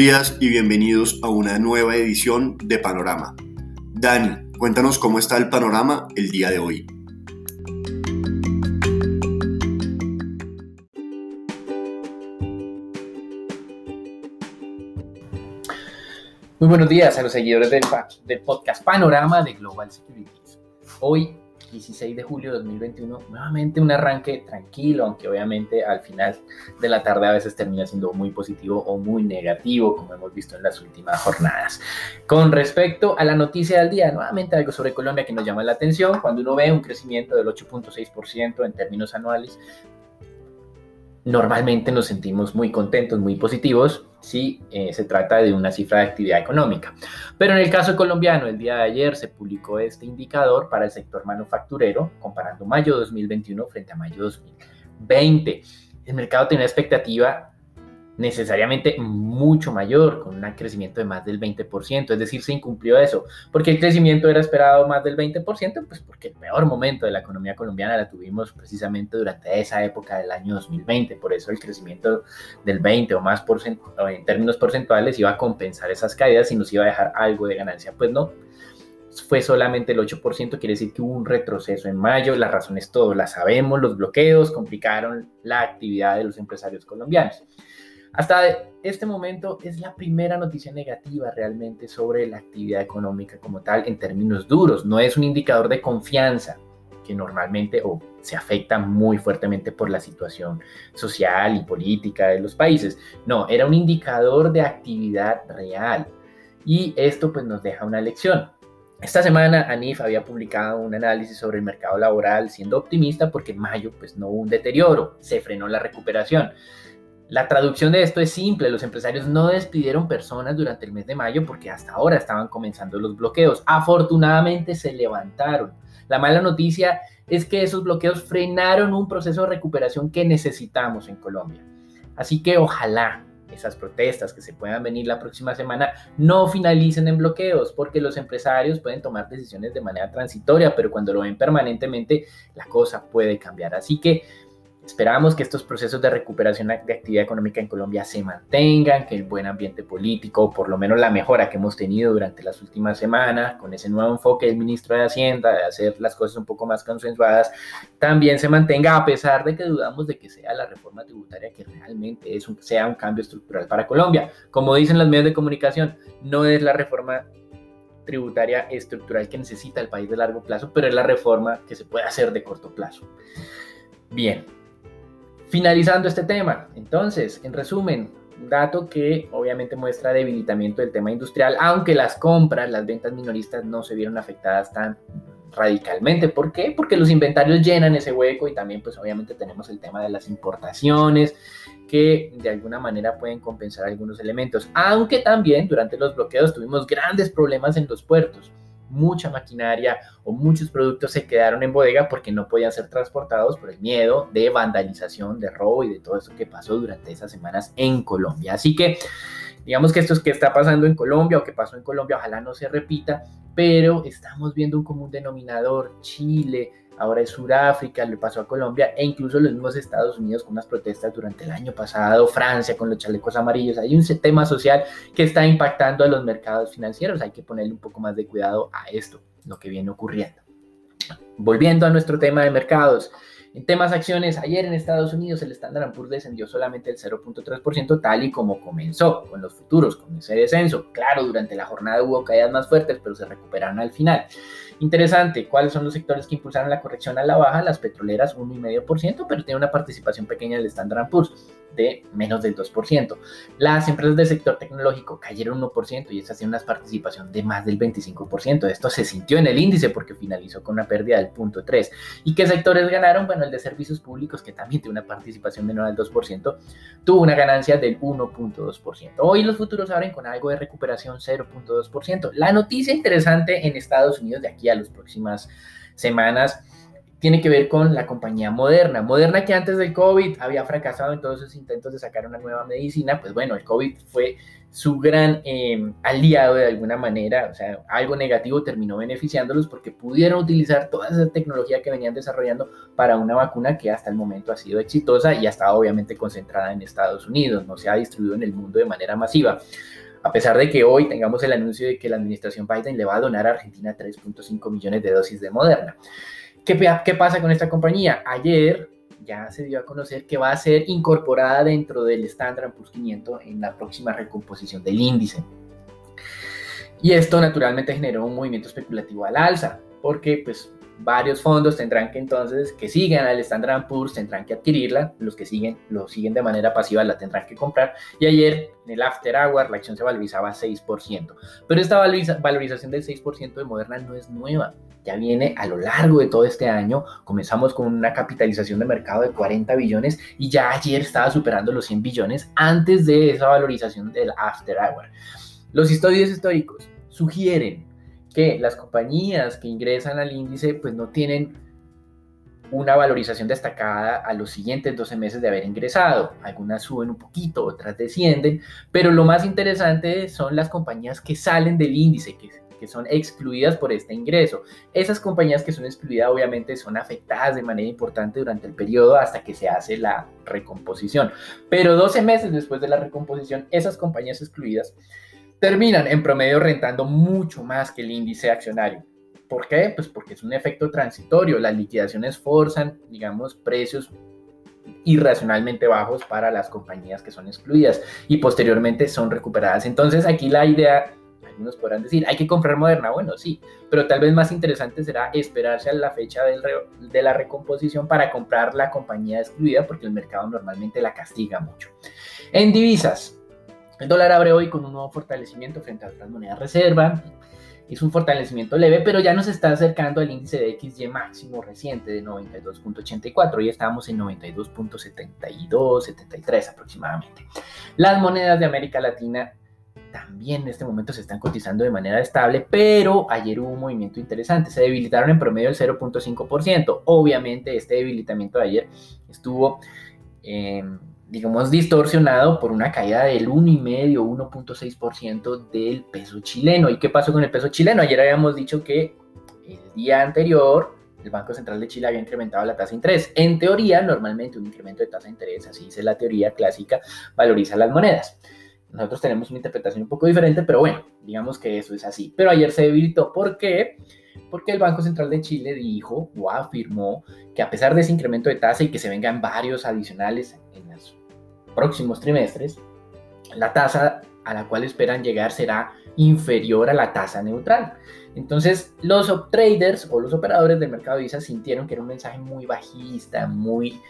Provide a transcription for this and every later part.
Días y bienvenidos a una nueva edición de Panorama. Dani, cuéntanos cómo está el panorama el día de hoy. Muy buenos días a los seguidores del, del podcast Panorama de Global Securities. Hoy 16 de julio de 2021, nuevamente un arranque tranquilo, aunque obviamente al final de la tarde a veces termina siendo muy positivo o muy negativo, como hemos visto en las últimas jornadas. Con respecto a la noticia del día, nuevamente algo sobre Colombia que nos llama la atención, cuando uno ve un crecimiento del 8.6% en términos anuales, normalmente nos sentimos muy contentos, muy positivos, si eh, se trata de una cifra de actividad económica. Pero en el caso colombiano, el día de ayer se publicó este indicador para el sector manufacturero, comparando mayo 2021 frente a mayo 2020. El mercado tenía expectativa necesariamente mucho mayor, con un crecimiento de más del 20%, es decir, se incumplió eso. porque el crecimiento era esperado más del 20%? Pues porque el peor momento de la economía colombiana la tuvimos precisamente durante esa época del año 2020, por eso el crecimiento del 20 o más por en términos porcentuales iba a compensar esas caídas y nos iba a dejar algo de ganancia, pues no. Fue solamente el 8%, quiere decir que hubo un retroceso en mayo. Las razones todas las sabemos, los bloqueos complicaron la actividad de los empresarios colombianos. Hasta este momento es la primera noticia negativa realmente sobre la actividad económica como tal en términos duros. No es un indicador de confianza que normalmente o se afecta muy fuertemente por la situación social y política de los países. No, era un indicador de actividad real. Y esto pues nos deja una lección. Esta semana ANIF había publicado un análisis sobre el mercado laboral siendo optimista porque en mayo pues no hubo un deterioro, se frenó la recuperación. La traducción de esto es simple, los empresarios no despidieron personas durante el mes de mayo porque hasta ahora estaban comenzando los bloqueos. Afortunadamente se levantaron. La mala noticia es que esos bloqueos frenaron un proceso de recuperación que necesitamos en Colombia. Así que ojalá esas protestas que se puedan venir la próxima semana no finalicen en bloqueos, porque los empresarios pueden tomar decisiones de manera transitoria, pero cuando lo ven permanentemente, la cosa puede cambiar. Así que Esperamos que estos procesos de recuperación de actividad económica en Colombia se mantengan, que el buen ambiente político, por lo menos la mejora que hemos tenido durante las últimas semanas, con ese nuevo enfoque del ministro de Hacienda, de hacer las cosas un poco más consensuadas, también se mantenga, a pesar de que dudamos de que sea la reforma tributaria que realmente es un, sea un cambio estructural para Colombia. Como dicen los medios de comunicación, no es la reforma tributaria estructural que necesita el país de largo plazo, pero es la reforma que se puede hacer de corto plazo. Bien, Finalizando este tema, entonces, en resumen, dato que obviamente muestra debilitamiento del tema industrial, aunque las compras, las ventas minoristas no se vieron afectadas tan radicalmente. ¿Por qué? Porque los inventarios llenan ese hueco y también pues obviamente tenemos el tema de las importaciones que de alguna manera pueden compensar algunos elementos, aunque también durante los bloqueos tuvimos grandes problemas en los puertos mucha maquinaria o muchos productos se quedaron en bodega porque no podían ser transportados por el miedo de vandalización, de robo y de todo eso que pasó durante esas semanas en Colombia. Así que digamos que esto es que está pasando en Colombia o que pasó en Colombia, ojalá no se repita, pero estamos viendo un común denominador, Chile, ahora es Sudáfrica, le pasó a Colombia e incluso los mismos Estados Unidos con unas protestas durante el año pasado, Francia con los chalecos amarillos. Hay un tema social que está impactando a los mercados financieros. Hay que ponerle un poco más de cuidado a esto, lo que viene ocurriendo. Volviendo a nuestro tema de mercados. En temas acciones, ayer en Estados Unidos el Standard Poor's descendió solamente el 0.3% tal y como comenzó con los futuros, con ese descenso. Claro, durante la jornada hubo caídas más fuertes, pero se recuperaron al final. Interesante, ¿cuáles son los sectores que impulsaron la corrección a la baja? Las petroleras 1,5%, pero tiene una participación pequeña del Standard Poor's de menos del 2%. Las empresas del sector tecnológico cayeron 1% y esta tiene una participación de más del 25%. Esto se sintió en el índice porque finalizó con una pérdida del 0.3. ¿Y qué sectores ganaron? Bueno, el de servicios públicos, que también tiene una participación menor al 2%, tuvo una ganancia del 1.2%. Hoy los futuros abren con algo de recuperación 0.2%. La noticia interesante en Estados Unidos de aquí a las próximas semanas tiene que ver con la compañía Moderna. Moderna que antes del COVID había fracasado en todos sus intentos de sacar una nueva medicina, pues bueno, el COVID fue su gran em, aliado de alguna manera, o sea, algo negativo terminó beneficiándolos porque pudieron utilizar toda esa tecnología que venían desarrollando para una vacuna que hasta el momento ha sido exitosa y ha estado obviamente concentrada en Estados Unidos, no se ha distribuido en el mundo de manera masiva. A pesar de que hoy tengamos el anuncio de que la administración Biden le va a donar a Argentina 3.5 millones de dosis de Moderna. ¿Qué, ¿Qué pasa con esta compañía? Ayer ya se dio a conocer que va a ser incorporada dentro del Standard Poor's 500 en la próxima recomposición del índice. Y esto naturalmente generó un movimiento especulativo al alza, porque pues varios fondos tendrán que entonces, que sigan al Standard Poor's, tendrán que adquirirla, los que siguen, lo siguen de manera pasiva, la tendrán que comprar. Y ayer, en el After Hour, la acción se valorizaba 6%. Pero esta valorización del 6% de Moderna no es nueva, ya viene a lo largo de todo este año. Comenzamos con una capitalización de mercado de 40 billones y ya ayer estaba superando los 100 billones antes de esa valorización del After Hour. Los estudios históricos sugieren que las compañías que ingresan al índice pues no tienen una valorización destacada a los siguientes 12 meses de haber ingresado. Algunas suben un poquito, otras descienden, pero lo más interesante son las compañías que salen del índice, que, que son excluidas por este ingreso. Esas compañías que son excluidas obviamente son afectadas de manera importante durante el periodo hasta que se hace la recomposición. Pero 12 meses después de la recomposición, esas compañías excluidas terminan en promedio rentando mucho más que el índice accionario. ¿Por qué? Pues porque es un efecto transitorio. Las liquidaciones forzan, digamos, precios irracionalmente bajos para las compañías que son excluidas y posteriormente son recuperadas. Entonces aquí la idea, algunos podrán decir, hay que comprar Moderna. Bueno, sí, pero tal vez más interesante será esperarse a la fecha de la recomposición para comprar la compañía excluida porque el mercado normalmente la castiga mucho. En divisas, el dólar abre hoy con un nuevo fortalecimiento frente a otras monedas reserva. Es un fortalecimiento leve, pero ya nos está acercando al índice de XY máximo reciente de 92.84. Hoy estábamos en 92.72, 73 aproximadamente. Las monedas de América Latina también en este momento se están cotizando de manera estable, pero ayer hubo un movimiento interesante. Se debilitaron en promedio el 0.5%. Obviamente este debilitamiento de ayer estuvo... Eh, digamos, distorsionado por una caída del 1,5, 1.6% del peso chileno. ¿Y qué pasó con el peso chileno? Ayer habíamos dicho que el día anterior el Banco Central de Chile había incrementado la tasa de interés. En teoría, normalmente un incremento de tasa de interés, así dice la teoría clásica, valoriza las monedas. Nosotros tenemos una interpretación un poco diferente, pero bueno, digamos que eso es así. Pero ayer se debilitó. ¿Por qué? Porque el Banco Central de Chile dijo o afirmó que a pesar de ese incremento de tasa y que se vengan varios adicionales en las próximos trimestres, la tasa a la cual esperan llegar será inferior a la tasa neutral. Entonces, los traders o los operadores del mercado de divisas sintieron que era un mensaje muy bajista, muy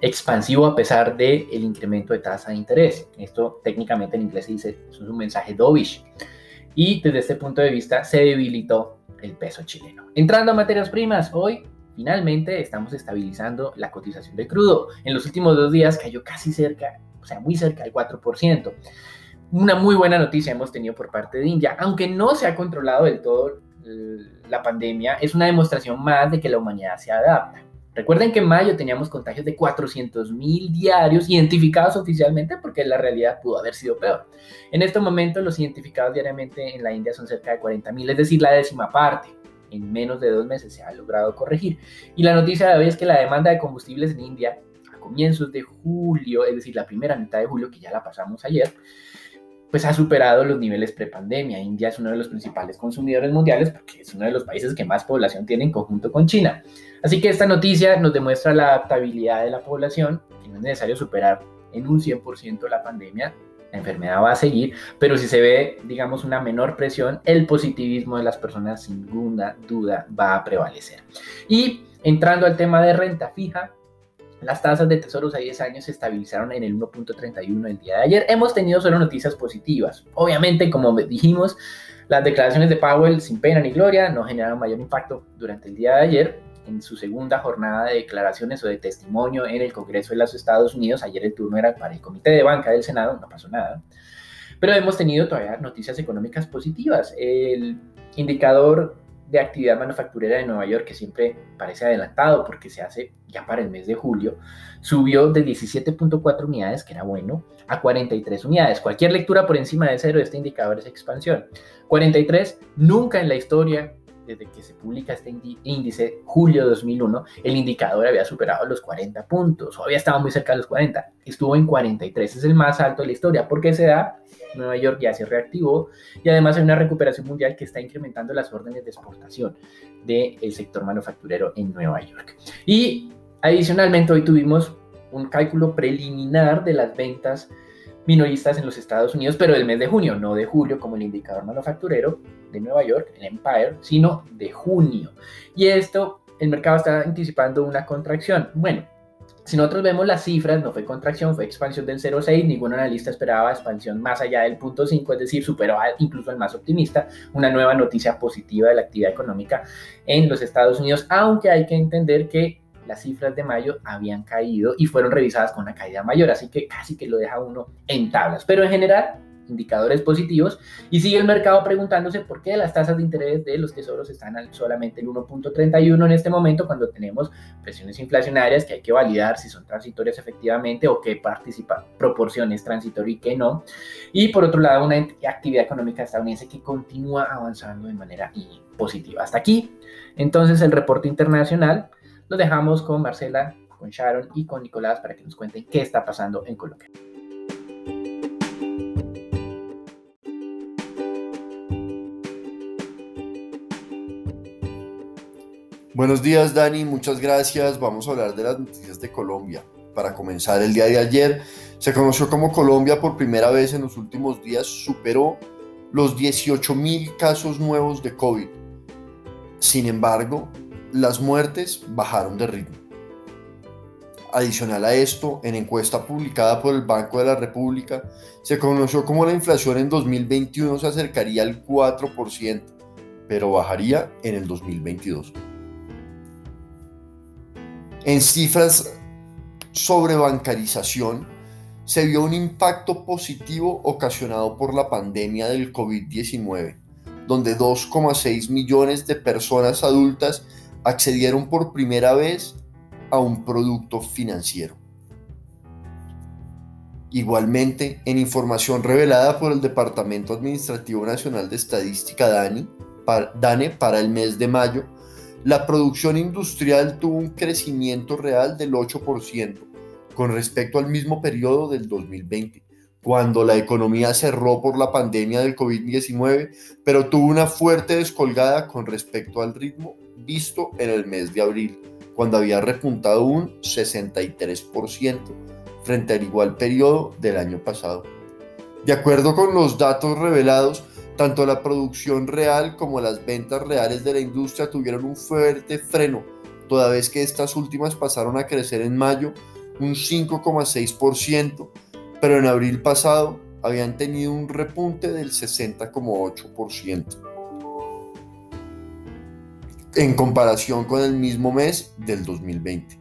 expansivo a pesar del el incremento de tasa de interés. Esto técnicamente en inglés se dice, es un mensaje dovish. Y desde este punto de vista se debilitó el peso chileno. Entrando a materias primas, hoy finalmente estamos estabilizando la cotización de crudo. En los últimos dos días cayó casi cerca o sea, muy cerca del 4%. Una muy buena noticia hemos tenido por parte de India, aunque no se ha controlado del todo la pandemia, es una demostración más de que la humanidad se adapta. Recuerden que en mayo teníamos contagios de 400 mil diarios identificados oficialmente porque la realidad pudo haber sido peor. En este momento los identificados diariamente en la India son cerca de 40 mil, es decir, la décima parte. En menos de dos meses se ha logrado corregir. Y la noticia de hoy es que la demanda de combustibles en India comienzos de julio, es decir, la primera mitad de julio, que ya la pasamos ayer, pues ha superado los niveles prepandemia. India es uno de los principales consumidores mundiales porque es uno de los países que más población tiene en conjunto con China. Así que esta noticia nos demuestra la adaptabilidad de la población, que no es necesario superar en un 100% la pandemia, la enfermedad va a seguir, pero si se ve, digamos, una menor presión, el positivismo de las personas sin ninguna duda va a prevalecer. Y entrando al tema de renta fija, las tasas de tesoros a 10 años se estabilizaron en el 1.31 el día de ayer. Hemos tenido solo noticias positivas. Obviamente, como dijimos, las declaraciones de Powell sin pena ni gloria no generaron mayor impacto durante el día de ayer. En su segunda jornada de declaraciones o de testimonio en el Congreso de los Estados Unidos, ayer el turno era para el Comité de Banca del Senado, no pasó nada. Pero hemos tenido todavía noticias económicas positivas. El indicador de actividad manufacturera de Nueva York, que siempre parece adelantado porque se hace ya para el mes de julio, subió de 17.4 unidades, que era bueno, a 43 unidades. Cualquier lectura por encima de cero de este indicador es expansión. 43, nunca en la historia desde que se publica este índice, julio de 2001, el indicador había superado los 40 puntos, o había estado muy cerca de los 40, estuvo en 43, es el más alto de la historia, porque se da, Nueva York ya se reactivó, y además hay una recuperación mundial que está incrementando las órdenes de exportación del sector manufacturero en Nueva York. Y adicionalmente hoy tuvimos un cálculo preliminar de las ventas minoristas en los Estados Unidos, pero del mes de junio, no de julio como el indicador manufacturero de Nueva York, el Empire, sino de junio. Y esto, el mercado está anticipando una contracción. Bueno, si nosotros vemos las cifras, no fue contracción, fue expansión del 0,6, ningún analista esperaba expansión más allá del punto 5, es decir, superó incluso el más optimista, una nueva noticia positiva de la actividad económica en los Estados Unidos, aunque hay que entender que las cifras de mayo habían caído y fueron revisadas con una caída mayor, así que casi que lo deja uno en tablas. Pero en general, indicadores positivos y sigue el mercado preguntándose por qué las tasas de interés de los tesoros están al solamente el 1.31 en este momento cuando tenemos presiones inflacionarias que hay que validar si son transitorias efectivamente o qué participa, proporción es transitoria y qué no. Y por otro lado, una actividad económica estadounidense que continúa avanzando de manera positiva. Hasta aquí, entonces, el reporte internacional lo dejamos con Marcela, con Sharon y con Nicolás para que nos cuenten qué está pasando en Colombia. Buenos días Dani, muchas gracias. Vamos a hablar de las noticias de Colombia. Para comenzar, el día de ayer se conoció como Colombia por primera vez en los últimos días superó los 18 mil casos nuevos de COVID. Sin embargo, las muertes bajaron de ritmo. Adicional a esto, en encuesta publicada por el Banco de la República, se conoció como la inflación en 2021 se acercaría al 4%, pero bajaría en el 2022. En cifras sobre bancarización, se vio un impacto positivo ocasionado por la pandemia del COVID-19, donde 2,6 millones de personas adultas accedieron por primera vez a un producto financiero. Igualmente, en información revelada por el Departamento Administrativo Nacional de Estadística DANE para el mes de mayo, la producción industrial tuvo un crecimiento real del 8% con respecto al mismo periodo del 2020, cuando la economía cerró por la pandemia del COVID-19, pero tuvo una fuerte descolgada con respecto al ritmo visto en el mes de abril, cuando había repuntado un 63% frente al igual periodo del año pasado. De acuerdo con los datos revelados, tanto la producción real como las ventas reales de la industria tuvieron un fuerte freno, toda vez que estas últimas pasaron a crecer en mayo un 5,6%, pero en abril pasado habían tenido un repunte del 60,8% en comparación con el mismo mes del 2020.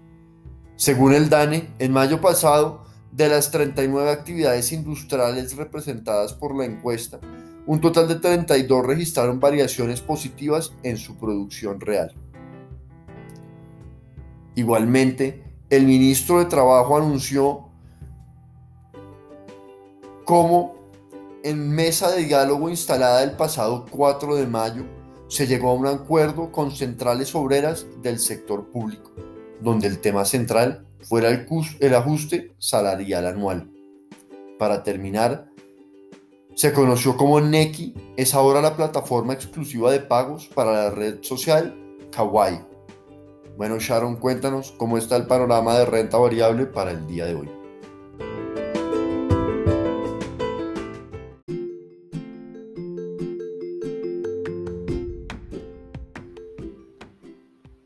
Según el DANE, en mayo pasado, de las 39 actividades industriales representadas por la encuesta, un total de 32 registraron variaciones positivas en su producción real. Igualmente, el ministro de Trabajo anunció cómo en mesa de diálogo instalada el pasado 4 de mayo, se llegó a un acuerdo con centrales obreras del sector público, donde el tema central fuera el, ajuste salarial anual. Para terminar, se conoció como Neki, es ahora la plataforma exclusiva de pagos para la red social Kawaii. Bueno, Sharon, cuéntanos cómo está el panorama de renta variable para el día de hoy.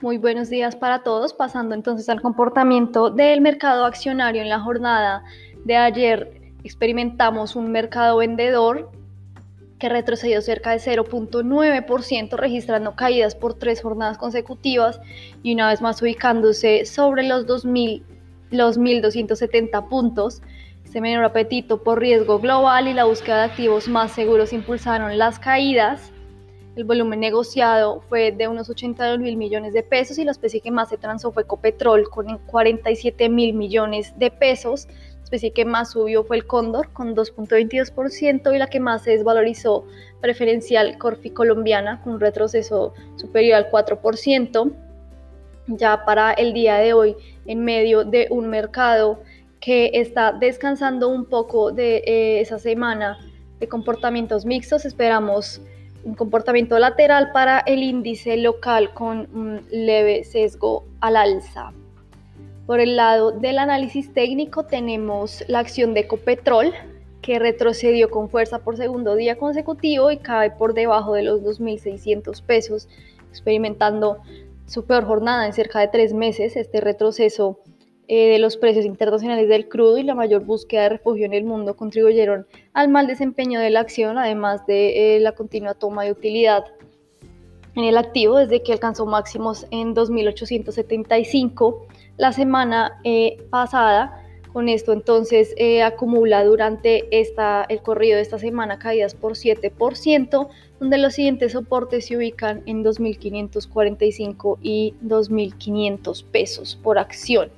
Muy buenos días para todos. Pasando entonces al comportamiento del mercado accionario en la jornada de ayer, experimentamos un mercado vendedor que retrocedió cerca de 0.9%, registrando caídas por tres jornadas consecutivas y una vez más ubicándose sobre los 2.000, los 1.270 puntos. Este menor apetito por riesgo global y la búsqueda de activos más seguros impulsaron las caídas el volumen negociado fue de unos 82 mil millones de pesos y la especie que más se transó fue Copetrol con 47 mil millones de pesos. La especie que más subió fue el Cóndor con 2.22% y la que más se desvalorizó preferencial Corfi colombiana con un retroceso superior al 4%. Ya para el día de hoy, en medio de un mercado que está descansando un poco de eh, esa semana de comportamientos mixtos, esperamos un comportamiento lateral para el índice local con un leve sesgo al alza. Por el lado del análisis técnico tenemos la acción de Ecopetrol que retrocedió con fuerza por segundo día consecutivo y cae por debajo de los 2.600 pesos, experimentando su peor jornada en cerca de tres meses. Este retroceso eh, de los precios internacionales del crudo y la mayor búsqueda de refugio en el mundo contribuyeron al mal desempeño de la acción, además de eh, la continua toma de utilidad en el activo desde que alcanzó máximos en 2.875 la semana eh, pasada. Con esto entonces acumula durante esta, el corrido de esta semana caídas por 7%, donde los siguientes soportes se ubican en 2.545 y 2.500 pesos por acción.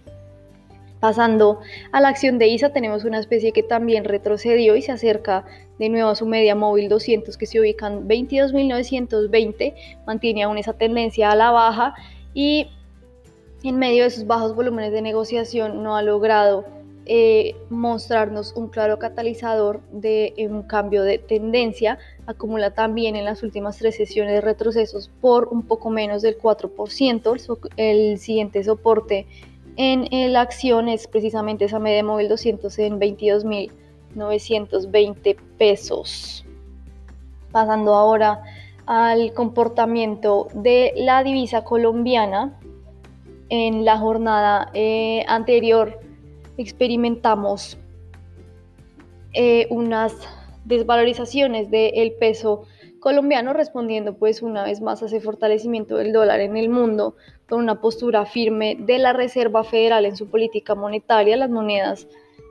Pasando a la acción de ISA, tenemos una especie que también retrocedió y se acerca de nuevo a su media móvil 200 que se ubican 22.920, mantiene aún esa tendencia a la baja y en medio de sus bajos volúmenes de negociación no ha logrado eh, mostrarnos un claro catalizador de un cambio de tendencia. Acumula también en las últimas tres sesiones retrocesos por un poco menos del 4%. El, el siguiente soporte en la acción es precisamente esa media móvil 200 en 22.920 pesos. Pasando ahora al comportamiento de la divisa colombiana. En la jornada eh, anterior experimentamos eh, unas desvalorizaciones del peso colombiano respondiendo pues una vez más a ese fortalecimiento del dólar en el mundo con una postura firme de la Reserva Federal en su política monetaria, las monedas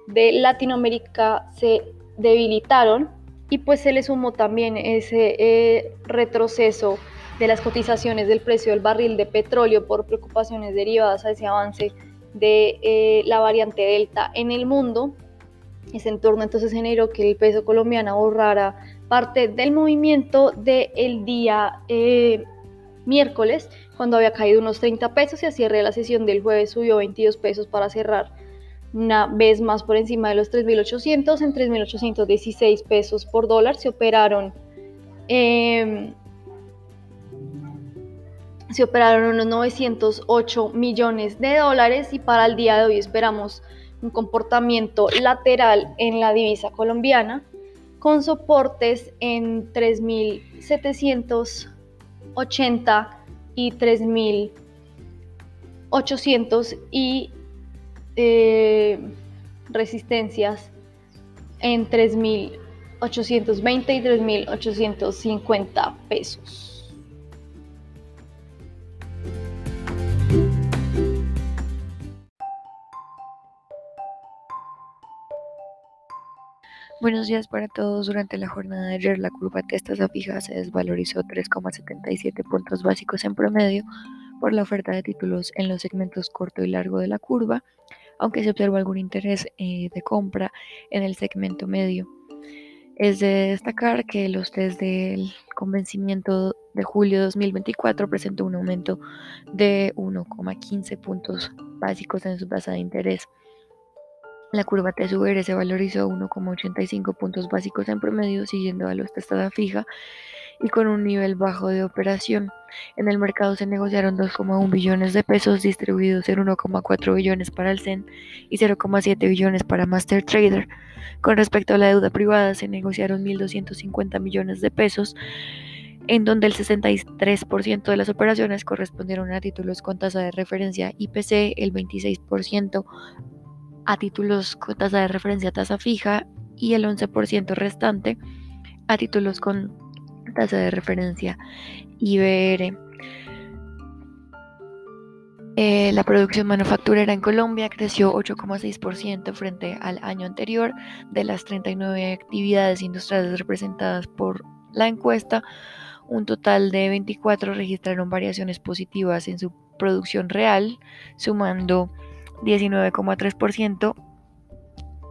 de Latinoamérica se debilitaron y pues se le sumó también ese eh, retroceso de las cotizaciones del precio del barril de petróleo por preocupaciones derivadas a ese avance de eh, la variante Delta en el mundo. Ese entorno entonces generó que el peso colombiano ahorrara parte del movimiento del día eh, miércoles, cuando había caído unos 30 pesos y a cierre de la sesión del jueves subió 22 pesos para cerrar una vez más por encima de los 3.800 en 3.816 pesos por dólar. Se operaron, em, se operaron unos 908 millones de dólares y para el día de hoy esperamos un comportamiento lateral en la divisa colombiana con soportes en 3.780 y 3.800 y eh, resistencias en 3.820 y 3.850 pesos. Buenos días para todos. Durante la jornada de ayer, la curva testa fija se desvalorizó 3,77 puntos básicos en promedio por la oferta de títulos en los segmentos corto y largo de la curva, aunque se observó algún interés eh, de compra en el segmento medio. Es de destacar que los test del convencimiento de julio de 2024 presentó un aumento de 1,15 puntos básicos en su tasa de interés. La curva TSVR se valorizó 1,85 puntos básicos en promedio, siguiendo a los testada fija y con un nivel bajo de operación. En el mercado se negociaron 2,1 billones de pesos distribuidos en 1,4 billones para el CEN y 0,7 billones para Master Trader. Con respecto a la deuda privada se negociaron 1.250 millones de pesos en donde el 63% de las operaciones correspondieron a títulos con tasa de referencia IPC, el 26% a títulos con tasa de referencia tasa fija y el 11% restante a títulos con tasa de referencia IBR. Eh, la producción manufacturera en Colombia creció 8,6% frente al año anterior. De las 39 actividades industriales representadas por la encuesta, Un total de 24 registraron variaciones positivas en su producción real, sumando 19,3%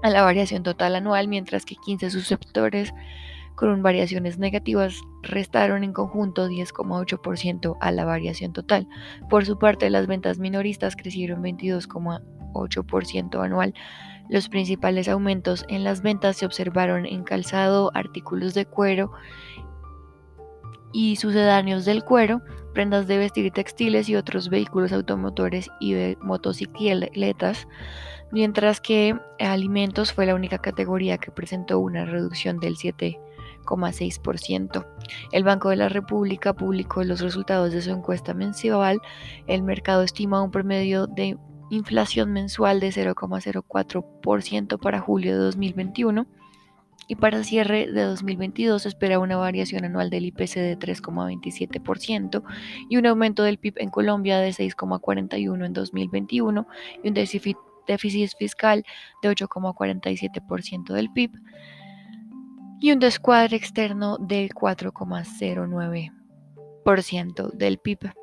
a la variación total anual, mientras que 15 susceptores con variaciones negativas restaron en conjunto 10,8% a la variación total. Por su parte, las ventas minoristas crecieron 22,8% anual. Los principales aumentos en las ventas se observaron en calzado, artículos de cuero y sucedáneos del cuero, prendas de vestir textiles y otros vehículos automotores y motocicletas, mientras que alimentos fue la única categoría que presentó una reducción del 7%. El Banco de la República publicó los resultados de su encuesta mensual. El mercado estima un promedio de inflación mensual de 0,04% para julio de 2021 y para cierre de 2022 se espera una variación anual del IPC de 3,27% y un aumento del PIB en Colombia de 6,41 en 2021 y un déficit fiscal de 8,47% del PIB y un descuadre externo del 4,09% del PIB.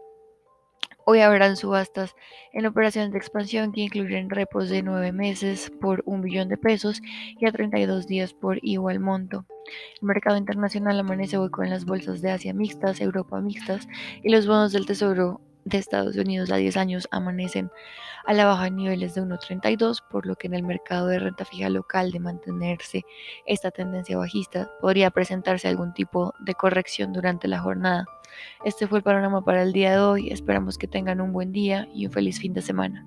Hoy habrán subastas en operaciones de expansión que incluyen repos de 9 meses por un billón de pesos y a 32 días por igual monto. El mercado internacional amanece hoy con las bolsas de Asia mixtas, Europa mixtas y los bonos del Tesoro de Estados Unidos a 10 años amanecen a la baja en niveles de 1.32, por lo que en el mercado de renta fija local de mantenerse esta tendencia bajista podría presentarse algún tipo de corrección durante la jornada. Este fue el panorama para el día de hoy, esperamos que tengan un buen día y un feliz fin de semana.